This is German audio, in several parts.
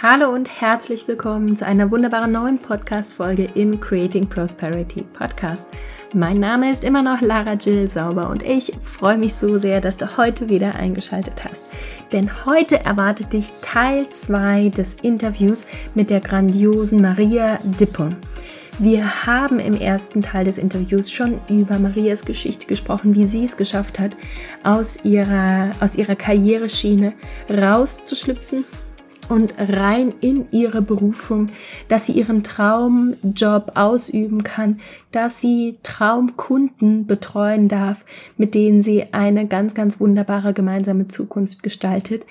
Hallo und herzlich willkommen zu einer wunderbaren neuen Podcast-Folge im Creating Prosperity Podcast. Mein Name ist immer noch Lara Jill Sauber und ich freue mich so sehr, dass du heute wieder eingeschaltet hast. Denn heute erwartet dich Teil 2 des Interviews mit der grandiosen Maria Dippon. Wir haben im ersten Teil des Interviews schon über Marias Geschichte gesprochen, wie sie es geschafft hat, aus ihrer, aus ihrer Karriereschiene rauszuschlüpfen und rein in ihre Berufung, dass sie ihren Traumjob ausüben kann, dass sie Traumkunden betreuen darf, mit denen sie eine ganz, ganz wunderbare gemeinsame Zukunft gestaltet.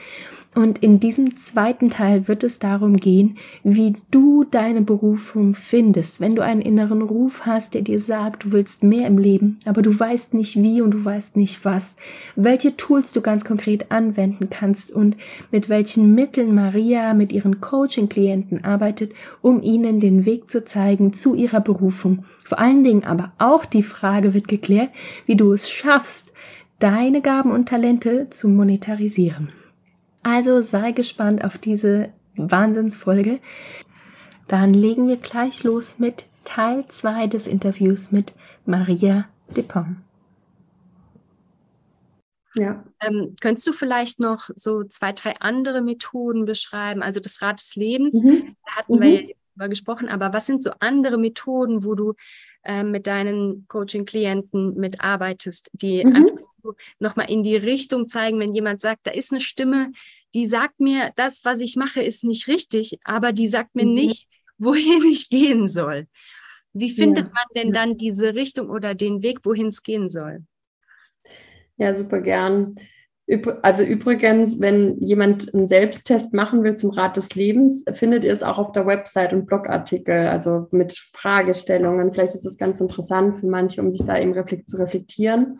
Und in diesem zweiten Teil wird es darum gehen, wie du deine Berufung findest. Wenn du einen inneren Ruf hast, der dir sagt, du willst mehr im Leben, aber du weißt nicht wie und du weißt nicht was, welche Tools du ganz konkret anwenden kannst und mit welchen Mitteln Maria mit ihren Coaching-Klienten arbeitet, um ihnen den Weg zu zeigen zu ihrer Berufung. Vor allen Dingen aber auch die Frage wird geklärt, wie du es schaffst, deine Gaben und Talente zu monetarisieren. Also sei gespannt auf diese Wahnsinnsfolge. Dann legen wir gleich los mit Teil 2 des Interviews mit Maria Depom. Ja. Ähm, könntest du vielleicht noch so zwei, drei andere Methoden beschreiben? Also das Rad des Lebens, mhm. da hatten mhm. wir ja darüber gesprochen, aber was sind so andere Methoden, wo du äh, mit deinen Coaching-Klienten mitarbeitest, die mhm. einfach so nochmal in die Richtung zeigen, wenn jemand sagt, da ist eine Stimme, die sagt mir, das, was ich mache, ist nicht richtig, aber die sagt mir mhm. nicht, wohin ich gehen soll. Wie findet ja. man denn dann diese Richtung oder den Weg, wohin es gehen soll? Ja, super gern. Also übrigens, wenn jemand einen Selbsttest machen will zum Rat des Lebens, findet ihr es auch auf der Website und Blogartikel, also mit Fragestellungen. Vielleicht ist es ganz interessant für manche, um sich da eben reflekt zu reflektieren.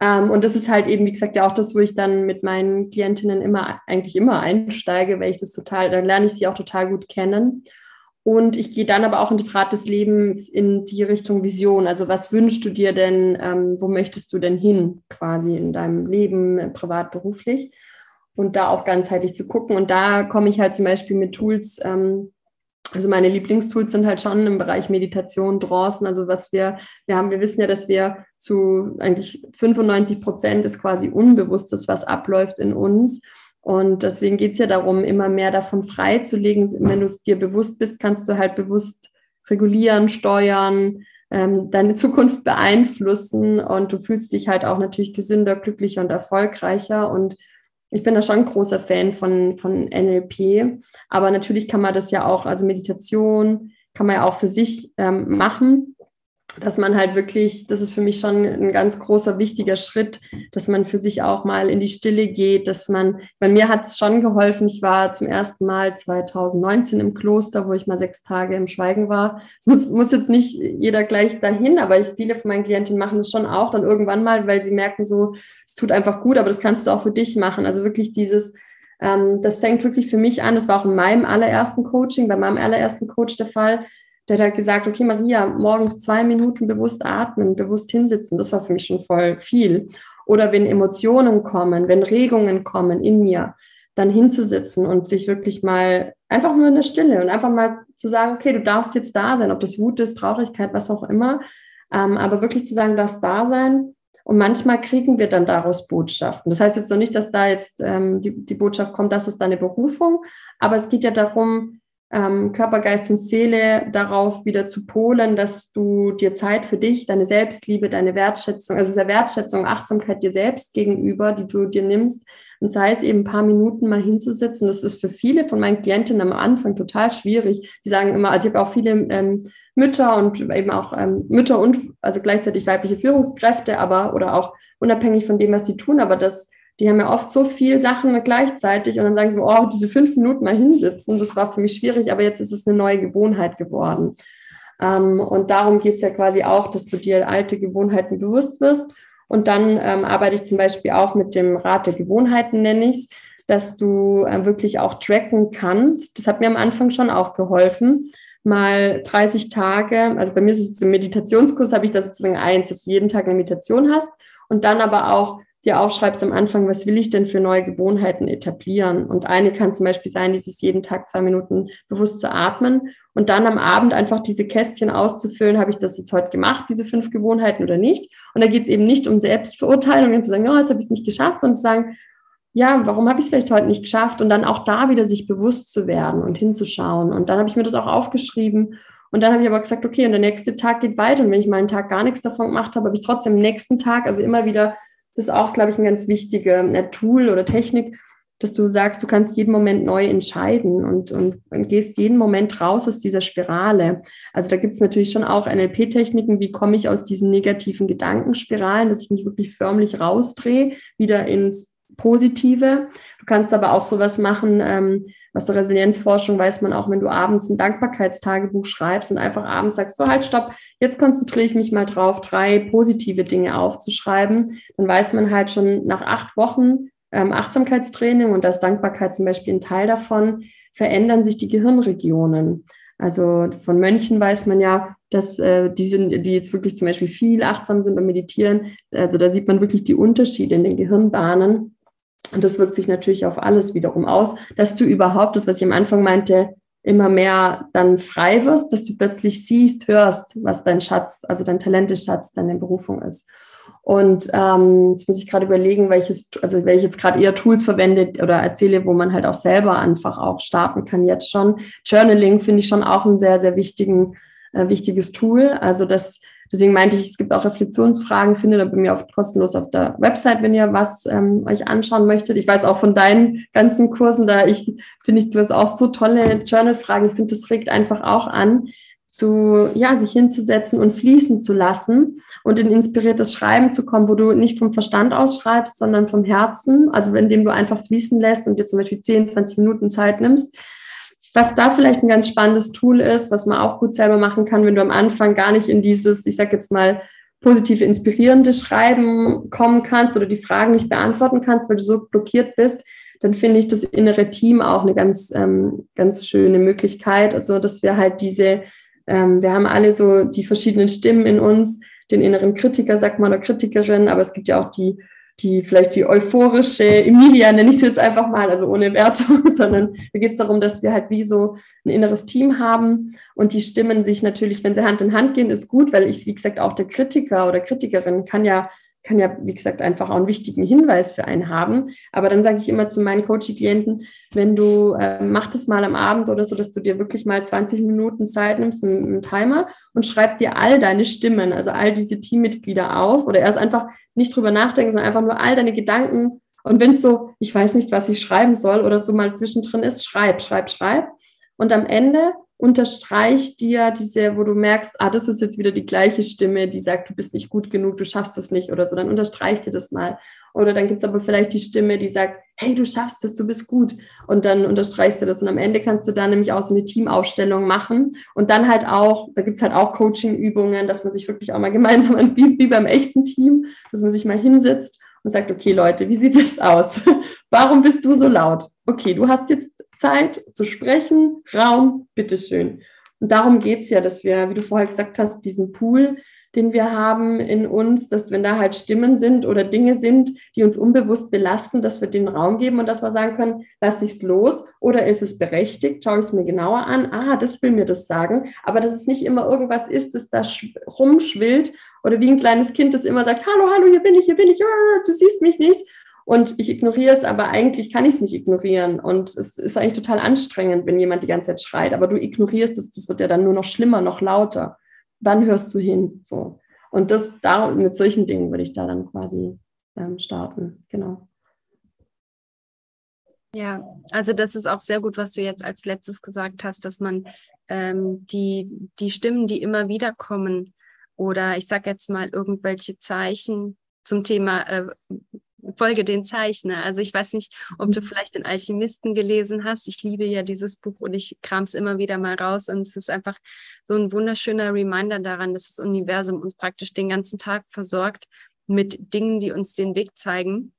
Ähm, und das ist halt eben, wie gesagt, ja auch das, wo ich dann mit meinen Klientinnen immer, eigentlich immer einsteige, weil ich das total, dann lerne ich sie auch total gut kennen. Und ich gehe dann aber auch in das Rad des Lebens in die Richtung Vision. Also was wünschst du dir denn, ähm, wo möchtest du denn hin quasi in deinem Leben, äh, privat, beruflich? Und da auch ganzheitlich zu gucken. Und da komme ich halt zum Beispiel mit Tools, ähm, also meine Lieblingstools sind halt schon im Bereich Meditation, Drancen. Also was wir, wir haben, wir wissen ja, dass wir zu eigentlich 95 Prozent ist quasi Unbewusstes, was abläuft in uns. Und deswegen geht es ja darum, immer mehr davon freizulegen. Wenn du es dir bewusst bist, kannst du halt bewusst regulieren, steuern, ähm, deine Zukunft beeinflussen und du fühlst dich halt auch natürlich gesünder, glücklicher und erfolgreicher. Und ich bin da schon ein großer Fan von, von NLP. Aber natürlich kann man das ja auch, also Meditation kann man ja auch für sich ähm, machen dass man halt wirklich, das ist für mich schon ein ganz großer, wichtiger Schritt, dass man für sich auch mal in die Stille geht, dass man, bei mir hat es schon geholfen, ich war zum ersten Mal 2019 im Kloster, wo ich mal sechs Tage im Schweigen war. Es muss, muss jetzt nicht jeder gleich dahin, aber ich, viele von meinen Klientinnen machen es schon auch dann irgendwann mal, weil sie merken so, es tut einfach gut, aber das kannst du auch für dich machen. Also wirklich dieses, ähm, das fängt wirklich für mich an, das war auch in meinem allerersten Coaching, bei meinem allerersten Coach der Fall, der hat gesagt, okay, Maria, morgens zwei Minuten bewusst atmen, bewusst hinsitzen, das war für mich schon voll viel. Oder wenn Emotionen kommen, wenn Regungen kommen in mir, dann hinzusitzen und sich wirklich mal einfach nur in der Stille und einfach mal zu sagen, okay, du darfst jetzt da sein, ob das Wut ist, Traurigkeit, was auch immer, ähm, aber wirklich zu sagen, du darfst da sein. Und manchmal kriegen wir dann daraus Botschaften. Das heißt jetzt noch nicht, dass da jetzt ähm, die, die Botschaft kommt, das ist deine Berufung, aber es geht ja darum, ähm, Körper, Geist und Seele darauf wieder zu polen, dass du dir Zeit für dich, deine Selbstliebe, deine Wertschätzung, also der Wertschätzung, Achtsamkeit dir selbst gegenüber, die du dir nimmst, und sei es eben ein paar Minuten mal hinzusitzen. Das ist für viele von meinen Klientinnen am Anfang total schwierig. Die sagen immer, also ich habe auch viele ähm, Mütter und eben auch ähm, Mütter und also gleichzeitig weibliche Führungskräfte, aber oder auch unabhängig von dem, was sie tun, aber das die haben ja oft so viel Sachen gleichzeitig und dann sagen sie, oh, diese fünf Minuten mal hinsitzen, das war für mich schwierig, aber jetzt ist es eine neue Gewohnheit geworden. Ähm, und darum geht es ja quasi auch, dass du dir alte Gewohnheiten bewusst wirst. Und dann ähm, arbeite ich zum Beispiel auch mit dem Rat der Gewohnheiten, nenne ich es, dass du äh, wirklich auch tracken kannst. Das hat mir am Anfang schon auch geholfen. Mal 30 Tage, also bei mir ist es im Meditationskurs, habe ich da sozusagen eins, dass du jeden Tag eine Meditation hast und dann aber auch dir aufschreibst am Anfang, was will ich denn für neue Gewohnheiten etablieren? Und eine kann zum Beispiel sein, dieses jeden Tag zwei Minuten bewusst zu atmen und dann am Abend einfach diese Kästchen auszufüllen, habe ich das jetzt heute gemacht, diese fünf Gewohnheiten oder nicht? Und da geht es eben nicht um Selbstverurteilung und zu sagen, oh, jetzt habe ich es nicht geschafft, sondern zu sagen, ja, warum habe ich es vielleicht heute nicht geschafft? Und dann auch da wieder sich bewusst zu werden und hinzuschauen. Und dann habe ich mir das auch aufgeschrieben. Und dann habe ich aber gesagt, okay, und der nächste Tag geht weiter. Und wenn ich mal einen Tag gar nichts davon gemacht habe, habe ich trotzdem am nächsten Tag, also immer wieder, das ist auch, glaube ich, ein ganz wichtiger äh, Tool oder Technik, dass du sagst, du kannst jeden Moment neu entscheiden und, und, und gehst jeden Moment raus aus dieser Spirale. Also da gibt es natürlich schon auch NLP-Techniken, wie komme ich aus diesen negativen Gedankenspiralen, dass ich mich wirklich förmlich rausdrehe, wieder ins Positive. Du kannst aber auch sowas machen, ähm, was der Resilienzforschung weiß man auch, wenn du abends ein Dankbarkeitstagebuch schreibst und einfach abends sagst, so halt, stopp, jetzt konzentriere ich mich mal drauf, drei positive Dinge aufzuschreiben. Dann weiß man halt schon nach acht Wochen ähm, Achtsamkeitstraining und da ist Dankbarkeit zum Beispiel ein Teil davon, verändern sich die Gehirnregionen. Also von Mönchen weiß man ja, dass äh, die sind, die jetzt wirklich zum Beispiel viel achtsam sind und meditieren. Also da sieht man wirklich die Unterschiede in den Gehirnbahnen. Und das wirkt sich natürlich auf alles wiederum aus, dass du überhaupt, das, was ich am Anfang meinte, immer mehr dann frei wirst, dass du plötzlich siehst, hörst, was dein Schatz, also dein Talenteschatz, deine Berufung ist. Und ähm, jetzt muss ich gerade überlegen, welches, also ich jetzt gerade eher Tools verwende oder erzähle, wo man halt auch selber einfach auch starten kann jetzt schon. Journaling finde ich schon auch ein sehr, sehr wichtigen, äh, wichtiges Tool. Also das Deswegen meinte ich, es gibt auch Reflexionsfragen, findet ihr bei mir oft kostenlos auf der Website, wenn ihr was ähm, euch anschauen möchtet. Ich weiß auch von deinen ganzen Kursen, da ich finde ich, du hast auch so tolle Journal-Fragen. Ich finde, das regt einfach auch an, zu, ja, sich hinzusetzen und fließen zu lassen und in inspiriertes Schreiben zu kommen, wo du nicht vom Verstand aus schreibst, sondern vom Herzen, also indem du einfach fließen lässt und dir zum Beispiel 10, 20 Minuten Zeit nimmst, was da vielleicht ein ganz spannendes Tool ist, was man auch gut selber machen kann, wenn du am Anfang gar nicht in dieses, ich sag jetzt mal, positive, inspirierende Schreiben kommen kannst oder die Fragen nicht beantworten kannst, weil du so blockiert bist, dann finde ich das innere Team auch eine ganz, ähm, ganz schöne Möglichkeit. Also, dass wir halt diese, ähm, wir haben alle so die verschiedenen Stimmen in uns, den inneren Kritiker, sagt man, oder Kritikerin, aber es gibt ja auch die die vielleicht die euphorische Emilia, nenne ich es jetzt einfach mal, also ohne Wertung, sondern da geht es darum, dass wir halt wie so ein inneres Team haben und die Stimmen sich natürlich, wenn sie Hand in Hand gehen, ist gut, weil ich, wie gesagt, auch der Kritiker oder Kritikerin kann ja kann ja, wie gesagt, einfach auch einen wichtigen Hinweis für einen haben. Aber dann sage ich immer zu meinen Coaching-Klienten, wenn du, äh, mach das mal am Abend oder so, dass du dir wirklich mal 20 Minuten Zeit nimmst mit einem Timer und schreib dir all deine Stimmen, also all diese Teammitglieder auf oder erst einfach nicht drüber nachdenken, sondern einfach nur all deine Gedanken. Und wenn es so, ich weiß nicht, was ich schreiben soll oder so mal zwischendrin ist, schreib, schreib, schreib. Und am Ende unterstreicht dir diese, wo du merkst, ah, das ist jetzt wieder die gleiche Stimme, die sagt, du bist nicht gut genug, du schaffst das nicht oder so, dann unterstreicht dir das mal. Oder dann gibt es aber vielleicht die Stimme, die sagt, hey, du schaffst es, du bist gut. Und dann unterstreichst du das. Und am Ende kannst du dann nämlich auch so eine Teamaufstellung machen. Und dann halt auch, da gibt es halt auch Coaching-Übungen, dass man sich wirklich auch mal gemeinsam, wie beim echten Team, dass man sich mal hinsetzt und sagt, okay, Leute, wie sieht es aus? Warum bist du so laut? Okay, du hast jetzt Zeit zu sprechen, Raum, bitteschön. Und darum geht es ja, dass wir, wie du vorher gesagt hast, diesen Pool, den wir haben in uns, dass wenn da halt Stimmen sind oder Dinge sind, die uns unbewusst belasten, dass wir den Raum geben und dass wir sagen können, lass ich es los oder ist es berechtigt, schaue ich es mir genauer an, ah, das will mir das sagen, aber dass es nicht immer irgendwas ist, das da rumschwillt oder wie ein kleines Kind, das immer sagt, hallo, hallo, hier bin ich, hier bin ich, du siehst mich nicht und ich ignoriere es, aber eigentlich kann ich es nicht ignorieren. Und es ist eigentlich total anstrengend, wenn jemand die ganze Zeit schreit. Aber du ignorierst es, das wird ja dann nur noch schlimmer, noch lauter. Wann hörst du hin? So. Und das da, mit solchen Dingen würde ich da dann quasi ähm, starten. Genau. Ja, also das ist auch sehr gut, was du jetzt als letztes gesagt hast, dass man ähm, die, die Stimmen, die immer wieder kommen, oder ich sage jetzt mal irgendwelche Zeichen zum Thema äh, folge den Zeichner. Also ich weiß nicht, ob du mhm. vielleicht den Alchemisten gelesen hast. Ich liebe ja dieses Buch und ich kram es immer wieder mal raus und es ist einfach so ein wunderschöner Reminder daran, dass das Universum uns praktisch den ganzen Tag versorgt mit Dingen, die uns den Weg zeigen.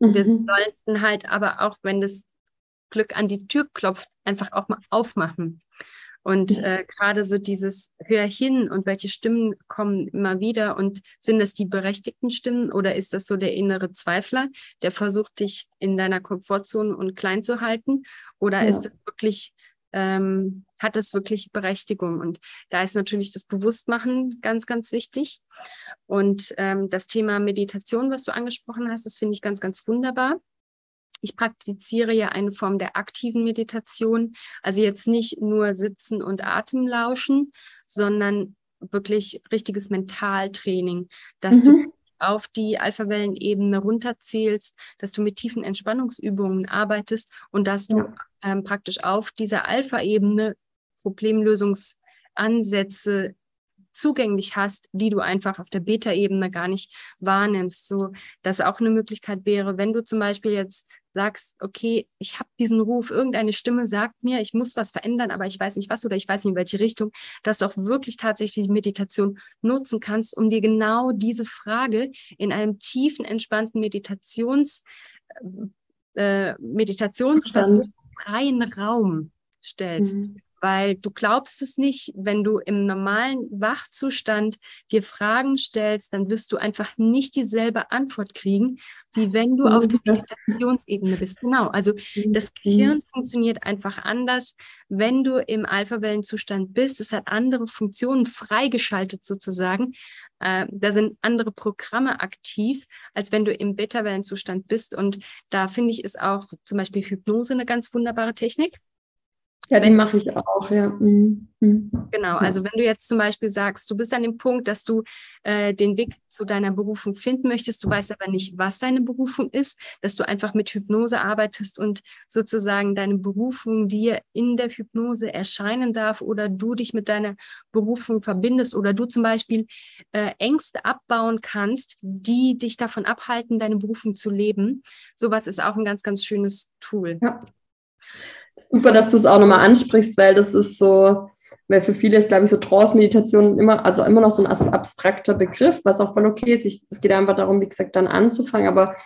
Mhm. Wir sollten halt aber auch, wenn das Glück an die Tür klopft, einfach auch mal aufmachen. Und äh, gerade so dieses Hör hin und welche Stimmen kommen immer wieder und sind das die berechtigten Stimmen oder ist das so der innere Zweifler, der versucht, dich in deiner Komfortzone und klein zu halten? Oder ja. ist es wirklich, ähm, hat das wirklich Berechtigung? Und da ist natürlich das Bewusstmachen ganz, ganz wichtig. Und ähm, das Thema Meditation, was du angesprochen hast, das finde ich ganz, ganz wunderbar. Ich praktiziere ja eine Form der aktiven Meditation, also jetzt nicht nur sitzen und Atem lauschen, sondern wirklich richtiges Mentaltraining, dass mhm. du auf die Alpha-Wellenebene runterzählst, dass du mit tiefen Entspannungsübungen arbeitest und dass du ja. ähm, praktisch auf dieser Alpha-Ebene Problemlösungsansätze zugänglich hast, die du einfach auf der Beta-Ebene gar nicht wahrnimmst. So, dass auch eine Möglichkeit wäre, wenn du zum Beispiel jetzt sagst, okay, ich habe diesen Ruf, irgendeine Stimme sagt mir, ich muss was verändern, aber ich weiß nicht was oder ich weiß nicht in welche Richtung, dass du auch wirklich tatsächlich die Meditation nutzen kannst, um dir genau diese Frage in einem tiefen, entspannten Meditations, äh, meditationsfreien Raum stellst. Mhm weil du glaubst es nicht, wenn du im normalen Wachzustand dir Fragen stellst, dann wirst du einfach nicht dieselbe Antwort kriegen, wie wenn du auf der Meditationsebene bist. Genau, also das mhm. Gehirn funktioniert einfach anders, wenn du im Alpha-Wellenzustand bist. Es hat andere Funktionen freigeschaltet sozusagen. Äh, da sind andere Programme aktiv, als wenn du im Beta-Wellenzustand bist. Und da finde ich, ist auch zum Beispiel Hypnose eine ganz wunderbare Technik. Ja, den mache ich auch, ja. Mhm. Mhm. Genau, also wenn du jetzt zum Beispiel sagst, du bist an dem Punkt, dass du äh, den Weg zu deiner Berufung finden möchtest, du weißt aber nicht, was deine Berufung ist, dass du einfach mit Hypnose arbeitest und sozusagen deine Berufung dir in der Hypnose erscheinen darf oder du dich mit deiner Berufung verbindest oder du zum Beispiel äh, Ängste abbauen kannst, die dich davon abhalten, deine Berufung zu leben. Sowas ist auch ein ganz, ganz schönes Tool. Ja. Super, dass du es auch nochmal ansprichst, weil das ist so, weil für viele ist, glaube ich, so Trance-Meditation immer, also immer noch so ein abstrakter Begriff, was auch voll okay ist. es geht einfach darum, wie gesagt, dann anzufangen, aber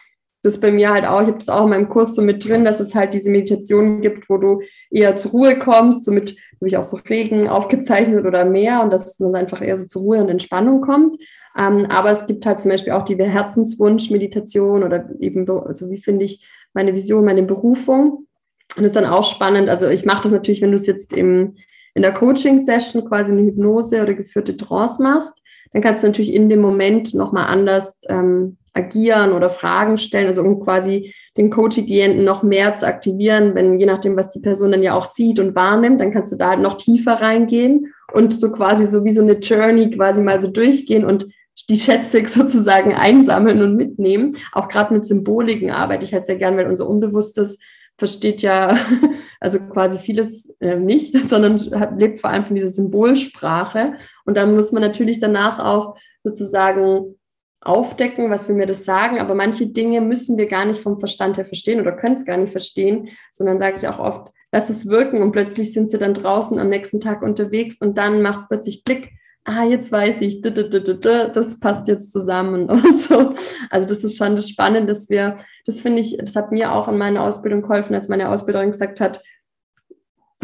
das ist bei mir halt auch, ich habe das auch in meinem Kurs so mit drin, dass es halt diese Meditation gibt, wo du eher zur Ruhe kommst, somit habe ich auch so Regen aufgezeichnet oder mehr und dass es dann einfach eher so zur Ruhe und Entspannung kommt. Ähm, aber es gibt halt zum Beispiel auch die Herzenswunsch-Meditation oder eben, also wie finde ich meine Vision, meine Berufung. Und ist dann auch spannend. Also ich mache das natürlich, wenn du es jetzt im, in der Coaching-Session quasi eine Hypnose oder geführte Trance machst, dann kannst du natürlich in dem Moment nochmal anders ähm, agieren oder Fragen stellen, also um quasi den Coaching-Klienten noch mehr zu aktivieren, wenn je nachdem, was die Person dann ja auch sieht und wahrnimmt, dann kannst du da halt noch tiefer reingehen und so quasi so wie so eine Journey quasi mal so durchgehen und die Schätze sozusagen einsammeln und mitnehmen. Auch gerade mit Symboliken arbeite ich halt sehr gern, weil unser Unbewusstes versteht ja also quasi vieles äh, nicht, sondern lebt vor allem von dieser Symbolsprache. Und dann muss man natürlich danach auch sozusagen aufdecken, was will mir das sagen. Aber manche Dinge müssen wir gar nicht vom Verstand her verstehen oder können es gar nicht verstehen, sondern sage ich auch oft, lass es wirken und plötzlich sind sie dann draußen am nächsten Tag unterwegs und dann macht es plötzlich Klick ah, jetzt weiß ich, das passt jetzt zusammen und so. Also das ist schon das Spannende, dass wir, das finde ich, das hat mir auch in meiner Ausbildung geholfen, als meine Ausbilderin gesagt hat,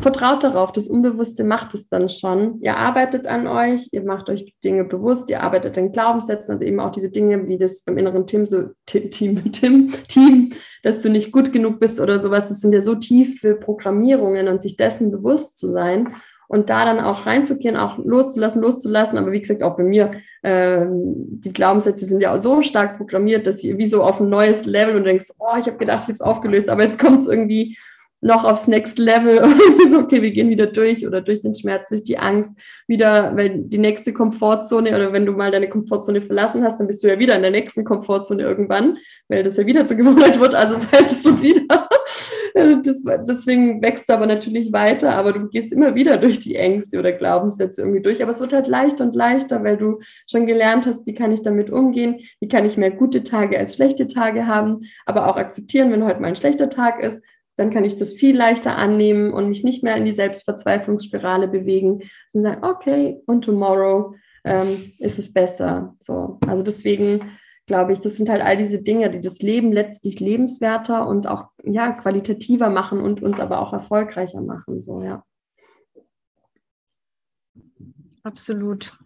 vertraut darauf, das Unbewusste macht es dann schon. Ihr arbeitet an euch, ihr macht euch Dinge bewusst, ihr arbeitet an Glaubenssätzen, also eben auch diese Dinge wie das beim inneren Team, so Team, Team, Team, dass du nicht gut genug bist oder sowas, das sind ja so tiefe Programmierungen und sich dessen bewusst zu sein und da dann auch reinzugehen, auch loszulassen, loszulassen. Aber wie gesagt, auch bei mir, äh, die Glaubenssätze sind ja auch so stark programmiert, dass sie wie so auf ein neues Level und denkst, oh, ich habe gedacht, ich habe es aufgelöst, aber jetzt kommt es irgendwie noch aufs Next Level. so, okay, wir gehen wieder durch oder durch den Schmerz, durch die Angst, wieder, weil die nächste Komfortzone oder wenn du mal deine Komfortzone verlassen hast, dann bist du ja wieder in der nächsten Komfortzone irgendwann, weil das ja wieder zur Gewohnheit wird. Also das heißt, es wird wieder also das, deswegen wächst du aber natürlich weiter, aber du gehst immer wieder durch die Ängste oder Glaubenssätze irgendwie durch. Aber es wird halt leichter und leichter, weil du schon gelernt hast, wie kann ich damit umgehen, wie kann ich mehr gute Tage als schlechte Tage haben, aber auch akzeptieren, wenn heute mal ein schlechter Tag ist. Dann kann ich das viel leichter annehmen und mich nicht mehr in die Selbstverzweiflungsspirale bewegen, sondern sagen, okay, und tomorrow ähm, ist es besser. So, also deswegen glaube ich. Das sind halt all diese Dinge, die das Leben letztlich lebenswerter und auch ja, qualitativer machen und uns aber auch erfolgreicher machen. So, ja. Absolut.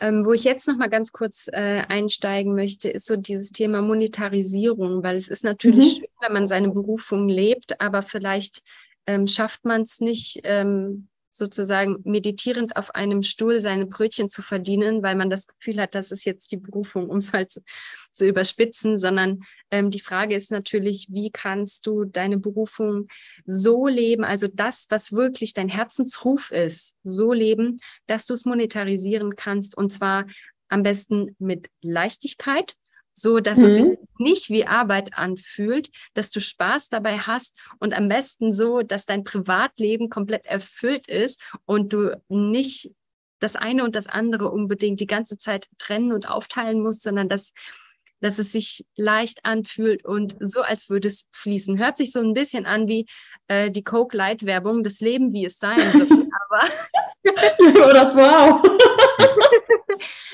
Ähm, wo ich jetzt noch mal ganz kurz äh, einsteigen möchte, ist so dieses Thema Monetarisierung, weil es ist natürlich mhm. schön, wenn man seine Berufung lebt, aber vielleicht ähm, schafft man es nicht, ähm, sozusagen meditierend auf einem Stuhl seine Brötchen zu verdienen, weil man das Gefühl hat, das ist jetzt die Berufung, um es halt zu, überspitzen, sondern ähm, die Frage ist natürlich, wie kannst du deine Berufung so leben, also das, was wirklich dein Herzensruf ist, so leben, dass du es monetarisieren kannst und zwar am besten mit Leichtigkeit, so dass mhm. es sich nicht wie Arbeit anfühlt, dass du Spaß dabei hast und am besten so, dass dein Privatleben komplett erfüllt ist und du nicht das eine und das andere unbedingt die ganze Zeit trennen und aufteilen musst, sondern dass dass es sich leicht anfühlt und so, als würde es fließen. Hört sich so ein bisschen an wie äh, die Coke Light Werbung, das Leben, wie es sein wird. Aber oder wow.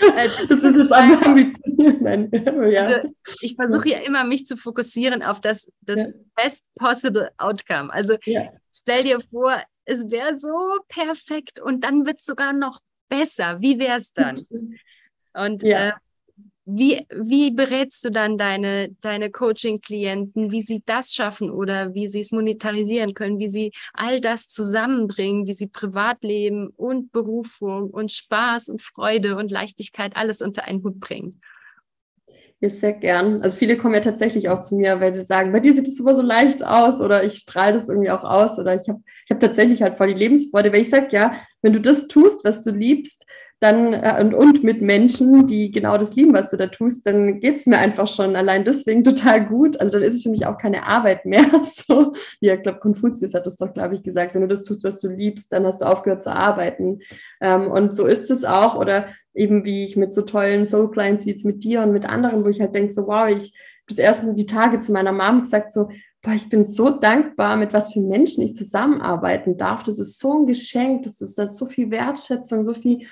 Äh, das ist jetzt einfach ambitioniert. Nein. Ja. Also, ich versuche ja immer, mich zu fokussieren auf das, das ja. best possible outcome. Also ja. stell dir vor, es wäre so perfekt und dann wird es sogar noch besser. Wie wäre es dann? Und ja. äh, wie, wie berätst du dann deine, deine Coaching-Klienten, wie sie das schaffen oder wie sie es monetarisieren können, wie sie all das zusammenbringen, wie sie Privatleben und Berufung und Spaß und Freude und Leichtigkeit alles unter einen Hut bringen? Ja, sehr gern. Also viele kommen ja tatsächlich auch zu mir, weil sie sagen, bei dir sieht es immer so leicht aus oder ich strahle das irgendwie auch aus oder ich habe ich hab tatsächlich halt voll die Lebensfreude, weil ich sage, ja, wenn du das tust, was du liebst, dann äh, und, und mit Menschen, die genau das lieben, was du da tust, dann geht es mir einfach schon allein deswegen total gut. Also dann ist es für mich auch keine Arbeit mehr. So, ja, ich glaube, Konfuzius hat das doch, glaube ich, gesagt, wenn du das tust, was du liebst, dann hast du aufgehört zu arbeiten. Ähm, und so ist es auch. Oder eben wie ich mit so tollen Soul-Clients wie jetzt mit dir und mit anderen, wo ich halt denke, so wow, ich das erste die Tage zu meiner Mom gesagt, so, boah, ich bin so dankbar, mit was für Menschen ich zusammenarbeiten darf. Das ist so ein Geschenk, das ist, das so viel Wertschätzung, so viel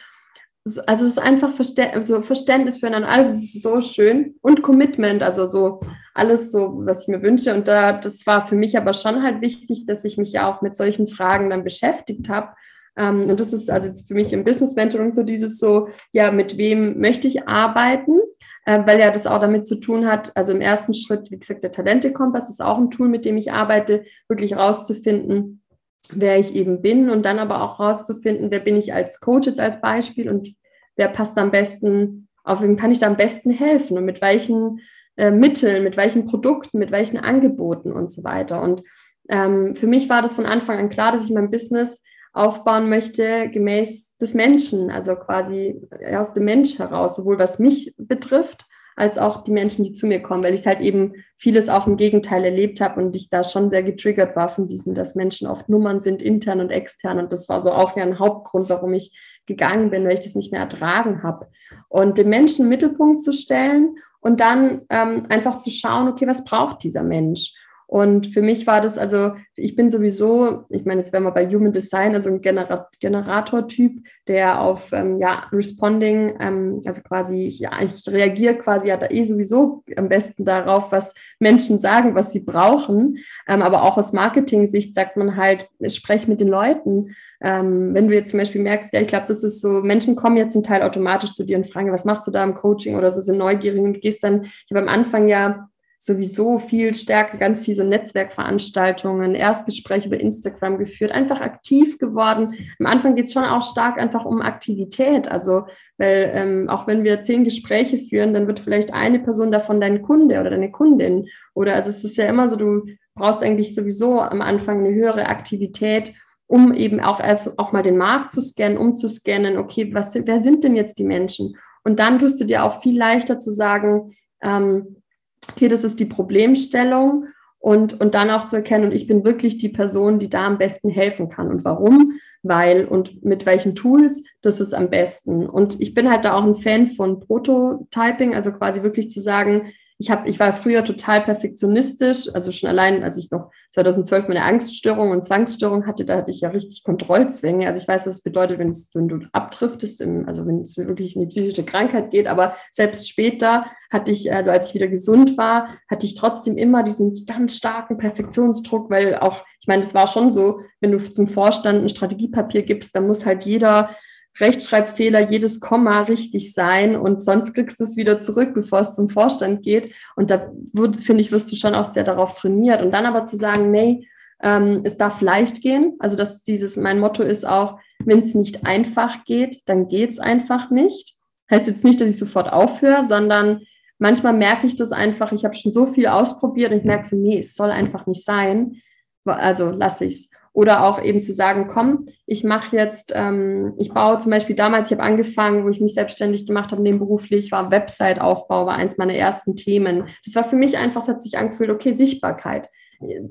also es ist einfach Verstä also Verständnis füreinander, alles ist so schön und Commitment, also so alles so, was ich mir wünsche. Und da, das war für mich aber schon halt wichtig, dass ich mich ja auch mit solchen Fragen dann beschäftigt habe. Ähm, und das ist also jetzt für mich im Business Mentoring so dieses so, ja, mit wem möchte ich arbeiten? Äh, weil ja das auch damit zu tun hat, also im ersten Schritt, wie gesagt, der Talente-Kompass ist auch ein Tool, mit dem ich arbeite, wirklich rauszufinden, wer ich eben bin und dann aber auch rauszufinden, wer bin ich als Coach jetzt als Beispiel und wer passt am besten, auf wem kann ich da am besten helfen und mit welchen äh, Mitteln, mit welchen Produkten, mit welchen Angeboten und so weiter. Und ähm, für mich war das von Anfang an klar, dass ich mein Business aufbauen möchte gemäß des Menschen, also quasi aus dem Mensch heraus, sowohl was mich betrifft, als auch die Menschen, die zu mir kommen, weil ich halt eben vieles auch im Gegenteil erlebt habe und ich da schon sehr getriggert war von diesem, dass Menschen oft Nummern sind, intern und extern. Und das war so auch ja ein Hauptgrund, warum ich gegangen bin, weil ich das nicht mehr ertragen habe. Und den Menschen im Mittelpunkt zu stellen und dann ähm, einfach zu schauen, okay, was braucht dieser Mensch? Und für mich war das, also ich bin sowieso, ich meine, jetzt wären wir bei Human Design, also ein Genera Generator-Typ, der auf ähm, ja, Responding, ähm, also quasi, ja, ich reagiere quasi ja da eh sowieso am besten darauf, was Menschen sagen, was sie brauchen. Ähm, aber auch aus Marketing-Sicht sagt man halt, sprech mit den Leuten. Ähm, wenn du jetzt zum Beispiel merkst, ja, ich glaube, das ist so, Menschen kommen ja zum Teil automatisch zu dir und fragen, was machst du da im Coaching oder so, sind neugierig und gehst dann, ich habe am Anfang ja sowieso viel stärker, ganz viel so Netzwerkveranstaltungen, Erstgespräche über Instagram geführt, einfach aktiv geworden. Am Anfang geht es schon auch stark einfach um Aktivität. Also, weil ähm, auch wenn wir zehn Gespräche führen, dann wird vielleicht eine Person davon dein Kunde oder deine Kundin. Oder also es ist ja immer so, du brauchst eigentlich sowieso am Anfang eine höhere Aktivität, um eben auch erst auch mal den Markt zu scannen, um zu scannen, okay, was, wer sind denn jetzt die Menschen? Und dann tust du dir auch viel leichter zu sagen, ähm, okay, das ist die Problemstellung und, und dann auch zu erkennen, und ich bin wirklich die Person, die da am besten helfen kann. Und warum? Weil und mit welchen Tools, das ist am besten. Und ich bin halt da auch ein Fan von Prototyping, also quasi wirklich zu sagen, ich, hab, ich war früher total perfektionistisch, also schon allein, als ich noch 2012 meine Angststörung und Zwangsstörung hatte, da hatte ich ja richtig Kontrollzwänge. Also ich weiß, was es bedeutet, wenn, es, wenn du abdriftest, im, also wenn es wirklich in die psychische Krankheit geht. Aber selbst später hatte ich, also als ich wieder gesund war, hatte ich trotzdem immer diesen ganz starken Perfektionsdruck, weil auch, ich meine, das war schon so, wenn du zum Vorstand ein Strategiepapier gibst, dann muss halt jeder Rechtschreibfehler, jedes Komma richtig sein und sonst kriegst du es wieder zurück, bevor es zum Vorstand geht. Und da finde ich, wirst du schon auch sehr darauf trainiert. Und dann aber zu sagen, nee, ähm, es darf leicht gehen. Also dass dieses, mein Motto ist auch, wenn es nicht einfach geht, dann geht es einfach nicht. Heißt jetzt nicht, dass ich sofort aufhöre, sondern manchmal merke ich das einfach, ich habe schon so viel ausprobiert und ich merke so, nee, es soll einfach nicht sein. Also lasse ich es. Oder auch eben zu sagen, komm, ich mache jetzt, ähm, ich baue zum Beispiel damals, ich habe angefangen, wo ich mich selbstständig gemacht habe, nebenberuflich, war Website-Aufbau, war eins meiner ersten Themen. Das war für mich einfach, es hat sich angefühlt, okay, Sichtbarkeit.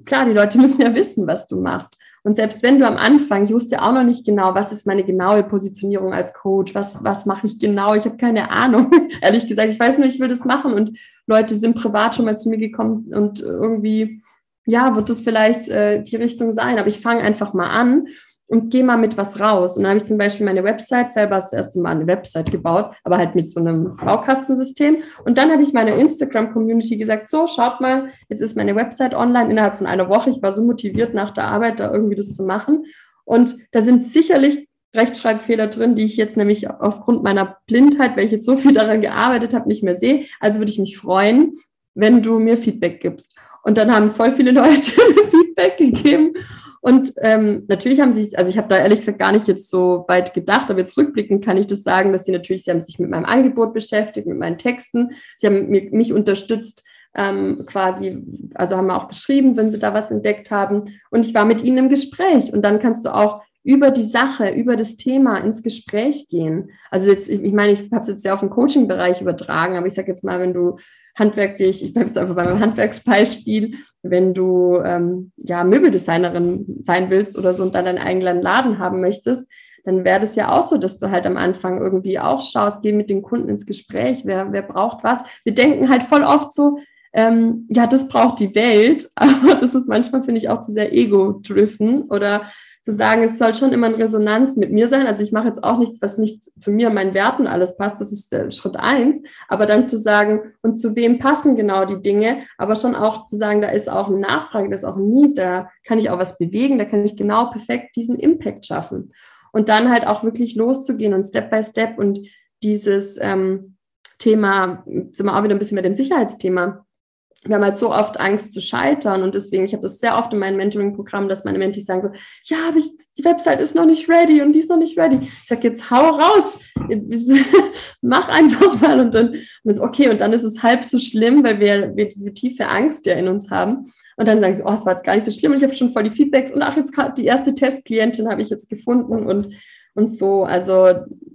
Klar, die Leute müssen ja wissen, was du machst. Und selbst wenn du am Anfang, ich wusste auch noch nicht genau, was ist meine genaue Positionierung als Coach, was, was mache ich genau, ich habe keine Ahnung, ehrlich gesagt. Ich weiß nur, ich will das machen und Leute sind privat schon mal zu mir gekommen und irgendwie ja, wird das vielleicht äh, die Richtung sein. Aber ich fange einfach mal an und gehe mal mit was raus. Und dann habe ich zum Beispiel meine Website selber das erste Mal eine Website gebaut, aber halt mit so einem Baukastensystem. Und dann habe ich meiner Instagram-Community gesagt, so, schaut mal, jetzt ist meine Website online innerhalb von einer Woche. Ich war so motiviert nach der Arbeit, da irgendwie das zu machen. Und da sind sicherlich Rechtschreibfehler drin, die ich jetzt nämlich aufgrund meiner Blindheit, weil ich jetzt so viel daran gearbeitet habe, nicht mehr sehe. Also würde ich mich freuen, wenn du mir Feedback gibst. Und dann haben voll viele Leute Feedback gegeben. Und ähm, natürlich haben sie, also ich habe da ehrlich gesagt gar nicht jetzt so weit gedacht, aber jetzt rückblickend kann ich das sagen, dass sie natürlich, sie haben sich mit meinem Angebot beschäftigt, mit meinen Texten, sie haben mich, mich unterstützt, ähm, quasi, also haben auch geschrieben, wenn sie da was entdeckt haben. Und ich war mit ihnen im Gespräch. Und dann kannst du auch über die Sache, über das Thema ins Gespräch gehen. Also jetzt, ich meine, ich habe es jetzt ja auf den Coaching-Bereich übertragen, aber ich sage jetzt mal, wenn du handwerklich, ich bleibe jetzt einfach bei meinem Handwerksbeispiel, wenn du ähm, ja Möbeldesignerin sein willst oder so und dann deinen eigenen Laden haben möchtest, dann wäre das ja auch so, dass du halt am Anfang irgendwie auch schaust, geh mit den Kunden ins Gespräch, wer, wer braucht was. Wir denken halt voll oft so, ähm, ja, das braucht die Welt, aber das ist manchmal, finde ich, auch zu sehr ego-driven oder zu sagen, es soll schon immer in Resonanz mit mir sein. Also ich mache jetzt auch nichts, was nicht zu mir, meinen Werten alles passt. Das ist der Schritt eins. Aber dann zu sagen, und zu wem passen genau die Dinge, aber schon auch zu sagen, da ist auch eine Nachfrage, da ist auch ein Need, da kann ich auch was bewegen, da kann ich genau perfekt diesen Impact schaffen. Und dann halt auch wirklich loszugehen und Step by Step und dieses ähm, Thema, sind wir auch wieder ein bisschen mit dem Sicherheitsthema, wir haben halt so oft Angst zu scheitern und deswegen, ich habe das sehr oft in meinem Mentoring-Programm, dass meine Mentis sagen so, ja, aber ich, die Website ist noch nicht ready und die ist noch nicht ready. Ich sage jetzt, hau raus, mach einfach mal und dann, und so, okay, und dann ist es halb so schlimm, weil wir, wir diese tiefe Angst ja in uns haben. Und dann sagen sie, oh, es war jetzt gar nicht so schlimm und ich habe schon voll die Feedbacks und ach, jetzt die erste Testklientin habe ich jetzt gefunden und, und so. Also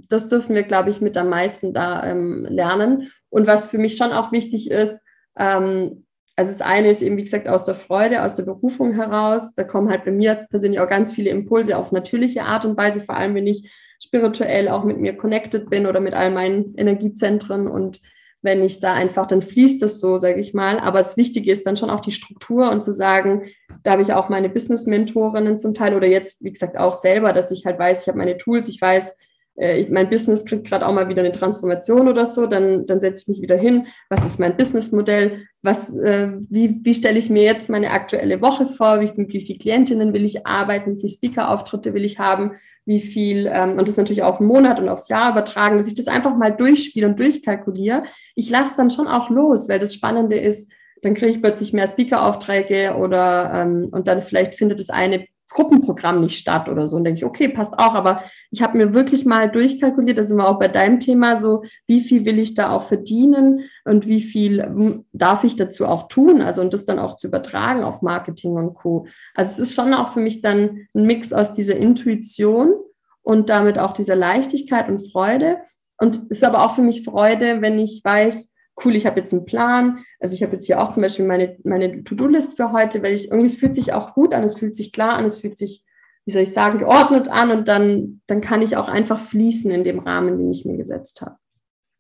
das dürfen wir, glaube ich, mit am meisten da ähm, lernen. Und was für mich schon auch wichtig ist, ähm, also das eine ist eben, wie gesagt, aus der Freude, aus der Berufung heraus. Da kommen halt bei mir persönlich auch ganz viele Impulse auf natürliche Art und Weise, vor allem wenn ich spirituell auch mit mir connected bin oder mit all meinen Energiezentren und wenn ich da einfach, dann fließt das so, sage ich mal. Aber das Wichtige ist dann schon auch die Struktur und zu sagen, da habe ich auch meine Business-Mentorinnen zum Teil oder jetzt, wie gesagt, auch selber, dass ich halt weiß, ich habe meine Tools, ich weiß, äh, mein Business kriegt gerade auch mal wieder eine Transformation oder so, dann, dann setze ich mich wieder hin, was ist mein Businessmodell, was, äh, wie, wie stelle ich mir jetzt meine aktuelle Woche vor, wie, wie viele Klientinnen will ich arbeiten, wie viele Speaker-Auftritte will ich haben, wie viel, ähm, und das natürlich auch einen Monat und aufs Jahr übertragen, dass ich das einfach mal durchspiele und durchkalkuliere. Ich lasse dann schon auch los, weil das Spannende ist, dann kriege ich plötzlich mehr Speaker-Aufträge oder ähm, und dann vielleicht findet das eine Gruppenprogramm nicht statt oder so. Und denke ich, okay, passt auch, aber ich habe mir wirklich mal durchkalkuliert, da sind wir auch bei deinem Thema so, wie viel will ich da auch verdienen und wie viel hm, darf ich dazu auch tun, also und das dann auch zu übertragen auf Marketing und Co. Also es ist schon auch für mich dann ein Mix aus dieser Intuition und damit auch dieser Leichtigkeit und Freude. Und es ist aber auch für mich Freude, wenn ich weiß, cool, ich habe jetzt einen Plan. Also ich habe jetzt hier auch zum Beispiel meine, meine To-Do-List für heute, weil ich irgendwie, es fühlt sich auch gut an, es fühlt sich klar an, es fühlt sich, wie soll ich sagen, geordnet an und dann, dann kann ich auch einfach fließen in dem Rahmen, den ich mir gesetzt habe.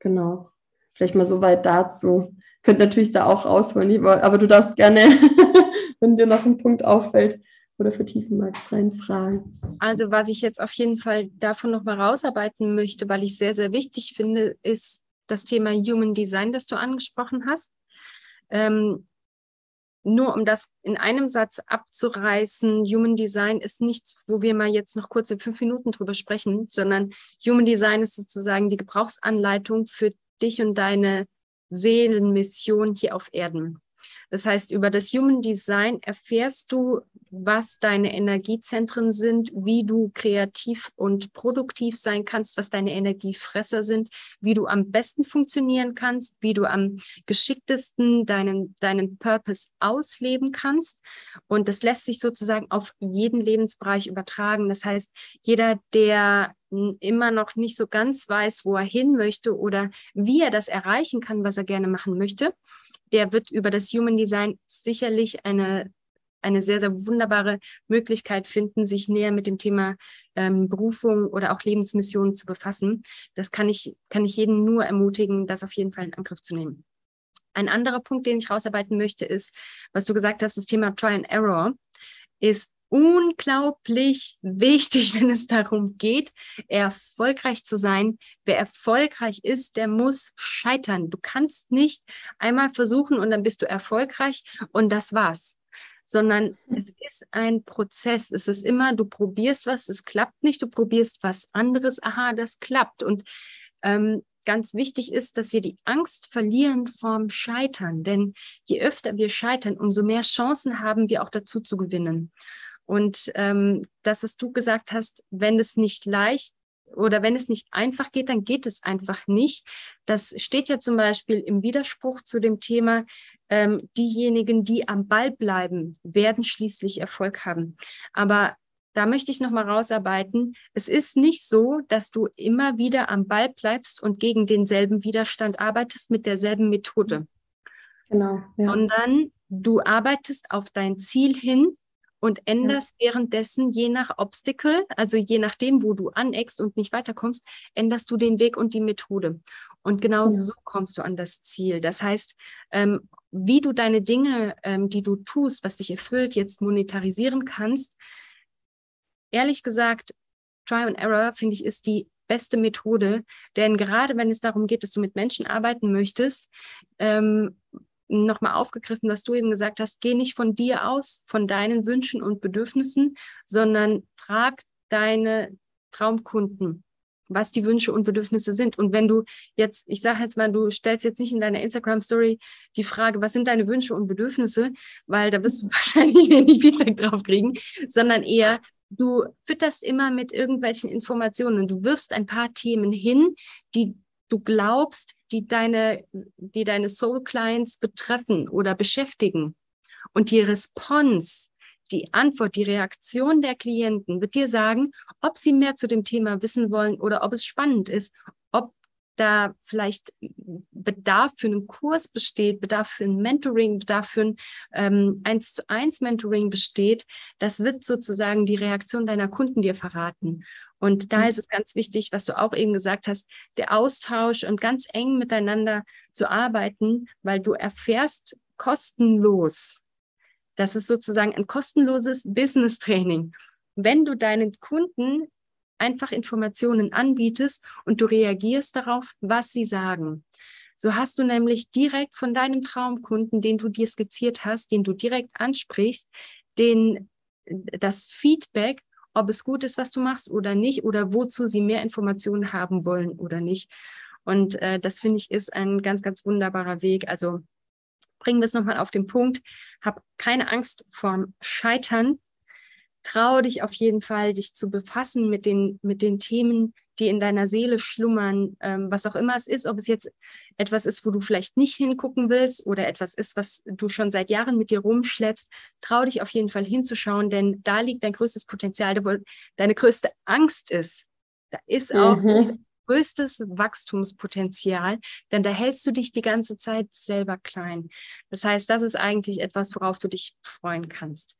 Genau. Vielleicht mal so weit dazu. Könnt natürlich da auch rausholen, aber du darfst gerne, wenn dir noch ein Punkt auffällt, oder vertiefen magst, reinfragen. Also was ich jetzt auf jeden Fall davon nochmal rausarbeiten möchte, weil ich sehr, sehr wichtig finde, ist das Thema Human Design, das du angesprochen hast. Ähm, nur um das in einem Satz abzureißen, Human Design ist nichts, wo wir mal jetzt noch kurz in fünf Minuten drüber sprechen, sondern Human Design ist sozusagen die Gebrauchsanleitung für dich und deine Seelenmission hier auf Erden. Das heißt, über das Human Design erfährst du, was deine Energiezentren sind, wie du kreativ und produktiv sein kannst, was deine Energiefresser sind, wie du am besten funktionieren kannst, wie du am geschicktesten deinen, deinen Purpose ausleben kannst. Und das lässt sich sozusagen auf jeden Lebensbereich übertragen. Das heißt, jeder, der immer noch nicht so ganz weiß, wo er hin möchte oder wie er das erreichen kann, was er gerne machen möchte, der wird über das Human Design sicherlich eine, eine sehr, sehr wunderbare Möglichkeit finden, sich näher mit dem Thema ähm, Berufung oder auch Lebensmission zu befassen. Das kann ich, kann ich jeden nur ermutigen, das auf jeden Fall in Angriff zu nehmen. Ein anderer Punkt, den ich rausarbeiten möchte, ist, was du gesagt hast, das Thema Try and Error ist unglaublich wichtig, wenn es darum geht, erfolgreich zu sein. Wer erfolgreich ist, der muss scheitern. Du kannst nicht einmal versuchen und dann bist du erfolgreich und das war's. Sondern es ist ein Prozess. Es ist immer, du probierst was, es klappt nicht, du probierst was anderes, aha, das klappt. Und ähm, ganz wichtig ist, dass wir die Angst verlieren vorm Scheitern. Denn je öfter wir scheitern, umso mehr Chancen haben wir auch dazu zu gewinnen. Und ähm, das, was du gesagt hast, wenn es nicht leicht oder wenn es nicht einfach geht, dann geht es einfach nicht. Das steht ja zum Beispiel im Widerspruch zu dem Thema, ähm, diejenigen, die am Ball bleiben, werden schließlich Erfolg haben. Aber da möchte ich nochmal rausarbeiten. Es ist nicht so, dass du immer wieder am Ball bleibst und gegen denselben Widerstand arbeitest mit derselben Methode. Genau. Ja. Sondern du arbeitest auf dein Ziel hin und änderst ja. währenddessen je nach Obstacle, also je nachdem, wo du aneckst und nicht weiterkommst, änderst du den Weg und die Methode. Und genau ja. so kommst du an das Ziel. Das heißt, ähm, wie du deine Dinge, ähm, die du tust, was dich erfüllt, jetzt monetarisieren kannst, ehrlich gesagt, Try and Error, finde ich, ist die beste Methode. Denn gerade wenn es darum geht, dass du mit Menschen arbeiten möchtest, ähm, nochmal aufgegriffen, was du eben gesagt hast, geh nicht von dir aus, von deinen Wünschen und Bedürfnissen, sondern frag deine Traumkunden, was die Wünsche und Bedürfnisse sind. Und wenn du jetzt, ich sage jetzt mal, du stellst jetzt nicht in deiner Instagram-Story die Frage, was sind deine Wünsche und Bedürfnisse, weil da wirst du wahrscheinlich wenig Feedback drauf kriegen, sondern eher, du fütterst immer mit irgendwelchen Informationen. Du wirfst ein paar Themen hin, die du glaubst, die deine, die deine Soul Clients betreffen oder beschäftigen. Und die Response, die Antwort, die Reaktion der Klienten wird dir sagen, ob sie mehr zu dem Thema wissen wollen oder ob es spannend ist, ob da vielleicht Bedarf für einen Kurs besteht, Bedarf für ein Mentoring, Bedarf für ein ähm, 1 zu 1 Mentoring besteht, das wird sozusagen die Reaktion deiner Kunden dir verraten. Und da mhm. ist es ganz wichtig, was du auch eben gesagt hast, der Austausch und ganz eng miteinander zu arbeiten, weil du erfährst kostenlos. Das ist sozusagen ein kostenloses Business Training. Wenn du deinen Kunden einfach Informationen anbietest und du reagierst darauf, was sie sagen. So hast du nämlich direkt von deinem Traumkunden, den du dir skizziert hast, den du direkt ansprichst, den, das Feedback ob es gut ist, was du machst oder nicht, oder wozu sie mehr Informationen haben wollen oder nicht. Und äh, das finde ich ist ein ganz, ganz wunderbarer Weg. Also bringen wir es nochmal auf den Punkt. Hab keine Angst vorm Scheitern. Traue dich auf jeden Fall, dich zu befassen mit den, mit den Themen, die in deiner Seele schlummern, ähm, was auch immer es ist, ob es jetzt etwas ist, wo du vielleicht nicht hingucken willst oder etwas ist, was du schon seit Jahren mit dir rumschleppst, trau dich auf jeden Fall hinzuschauen, denn da liegt dein größtes Potenzial, wo deine größte Angst ist. Da ist auch mhm. größtes Wachstumspotenzial, denn da hältst du dich die ganze Zeit selber klein. Das heißt, das ist eigentlich etwas, worauf du dich freuen kannst.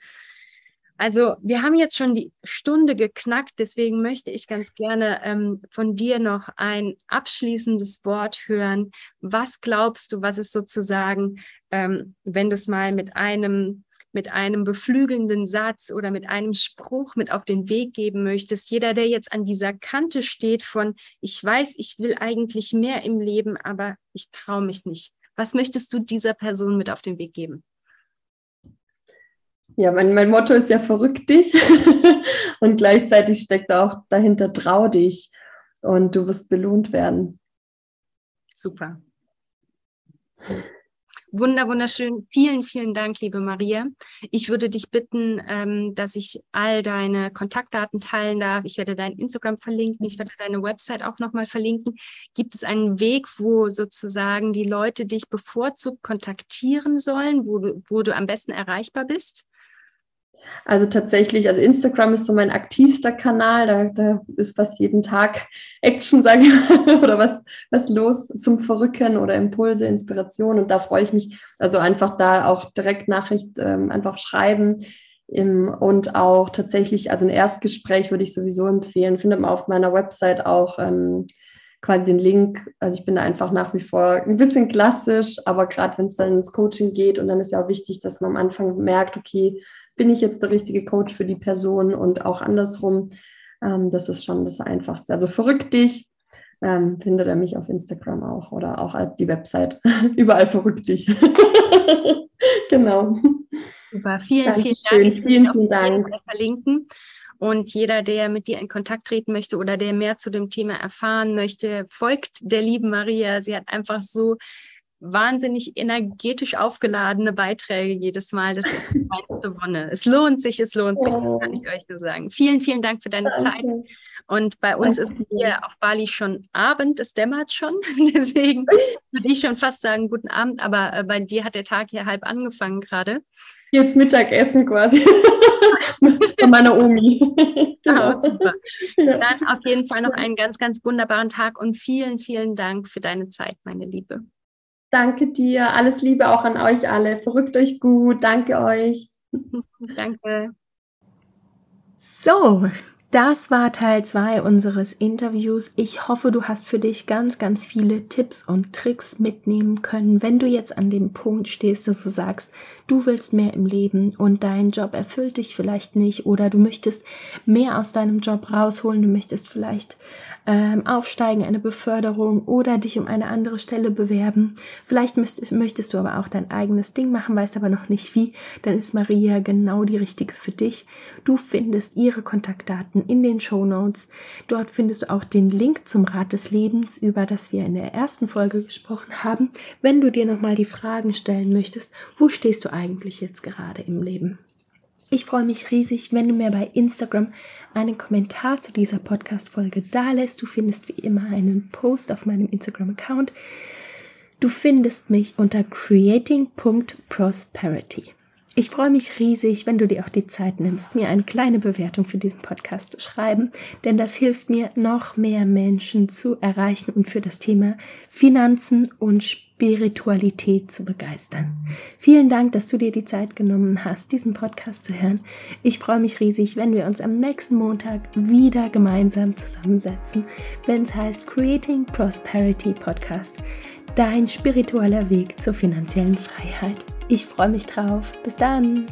Also wir haben jetzt schon die Stunde geknackt, deswegen möchte ich ganz gerne ähm, von dir noch ein abschließendes Wort hören. Was glaubst du, was ist sozusagen, ähm, wenn du es mal mit einem mit einem beflügelnden Satz oder mit einem Spruch mit auf den Weg geben möchtest. Jeder, der jetzt an dieser Kante steht von, ich weiß, ich will eigentlich mehr im Leben, aber ich traue mich nicht. Was möchtest du dieser Person mit auf den Weg geben? Ja, mein, mein Motto ist ja verrückt dich und gleichzeitig steckt auch dahinter trau dich und du wirst belohnt werden. Super. Wunder, wunderschön. Vielen, vielen Dank, liebe Maria. Ich würde dich bitten, ähm, dass ich all deine Kontaktdaten teilen darf. Ich werde dein Instagram verlinken. Ich werde deine Website auch nochmal verlinken. Gibt es einen Weg, wo sozusagen die Leute dich bevorzugt kontaktieren sollen, wo du, wo du am besten erreichbar bist? Also tatsächlich, also Instagram ist so mein aktivster Kanal, da, da ist fast jeden Tag Action, sage ich mal, oder was, was los zum Verrücken oder Impulse, Inspiration. Und da freue ich mich, also einfach da auch direkt Nachricht ähm, einfach schreiben. Im, und auch tatsächlich, also ein Erstgespräch würde ich sowieso empfehlen, findet man auf meiner Website auch ähm, quasi den Link. Also ich bin da einfach nach wie vor ein bisschen klassisch, aber gerade wenn es dann ins Coaching geht und dann ist ja auch wichtig, dass man am Anfang merkt, okay, bin ich jetzt der richtige Coach für die Person und auch andersrum. Ähm, das ist schon das Einfachste. Also verrückt dich, ähm, findet er mich auf Instagram auch oder auch die Website. Überall verrückt dich. genau. Super, vielen, Dankeschön. vielen Dank. Vielen, vielen Dank. Verlinken. Und jeder, der mit dir in Kontakt treten möchte oder der mehr zu dem Thema erfahren möchte, folgt der lieben Maria. Sie hat einfach so wahnsinnig energetisch aufgeladene Beiträge jedes Mal. Das ist die kleinste Wonne. Es lohnt sich, es lohnt sich, das kann ich euch nur sagen. Vielen, vielen Dank für deine. Zeit. Und bei uns ist hier auf Bali schon Abend, es dämmert schon. Deswegen würde ich schon fast sagen, guten Abend, aber äh, bei dir hat der Tag hier halb angefangen gerade. Jetzt Mittagessen quasi. Von meiner Omi. genau, super. Dann auf jeden Fall noch einen ganz, ganz wunderbaren Tag und vielen, vielen Dank für deine Zeit, meine Liebe. Danke dir. Alles Liebe auch an euch alle. Verrückt euch gut. Danke euch. Danke. So, das war Teil 2 unseres Interviews. Ich hoffe, du hast für dich ganz, ganz viele Tipps und Tricks mitnehmen können, wenn du jetzt an dem Punkt stehst, dass du sagst, du willst mehr im Leben und dein Job erfüllt dich vielleicht nicht oder du möchtest mehr aus deinem Job rausholen, du möchtest vielleicht ähm, aufsteigen, eine Beförderung oder dich um eine andere Stelle bewerben. Vielleicht müsst, möchtest du aber auch dein eigenes Ding machen, weißt aber noch nicht wie, dann ist Maria genau die richtige für dich. Du findest ihre Kontaktdaten in den Show Notes. Dort findest du auch den Link zum Rat des Lebens, über das wir in der ersten Folge gesprochen haben. Wenn du dir nochmal die Fragen stellen möchtest, wo stehst du eigentlich jetzt gerade im Leben? Ich freue mich riesig, wenn du mir bei Instagram einen Kommentar zu dieser Podcast-Folge da lässt. Du findest wie immer einen Post auf meinem Instagram-Account. Du findest mich unter creating.prosperity. Ich freue mich riesig, wenn du dir auch die Zeit nimmst, mir eine kleine Bewertung für diesen Podcast zu schreiben, denn das hilft mir, noch mehr Menschen zu erreichen und für das Thema Finanzen und Spiritualität zu begeistern. Vielen Dank, dass du dir die Zeit genommen hast, diesen Podcast zu hören. Ich freue mich riesig, wenn wir uns am nächsten Montag wieder gemeinsam zusammensetzen, wenn es heißt Creating Prosperity Podcast, dein spiritueller Weg zur finanziellen Freiheit. Ich freue mich drauf. Bis dann.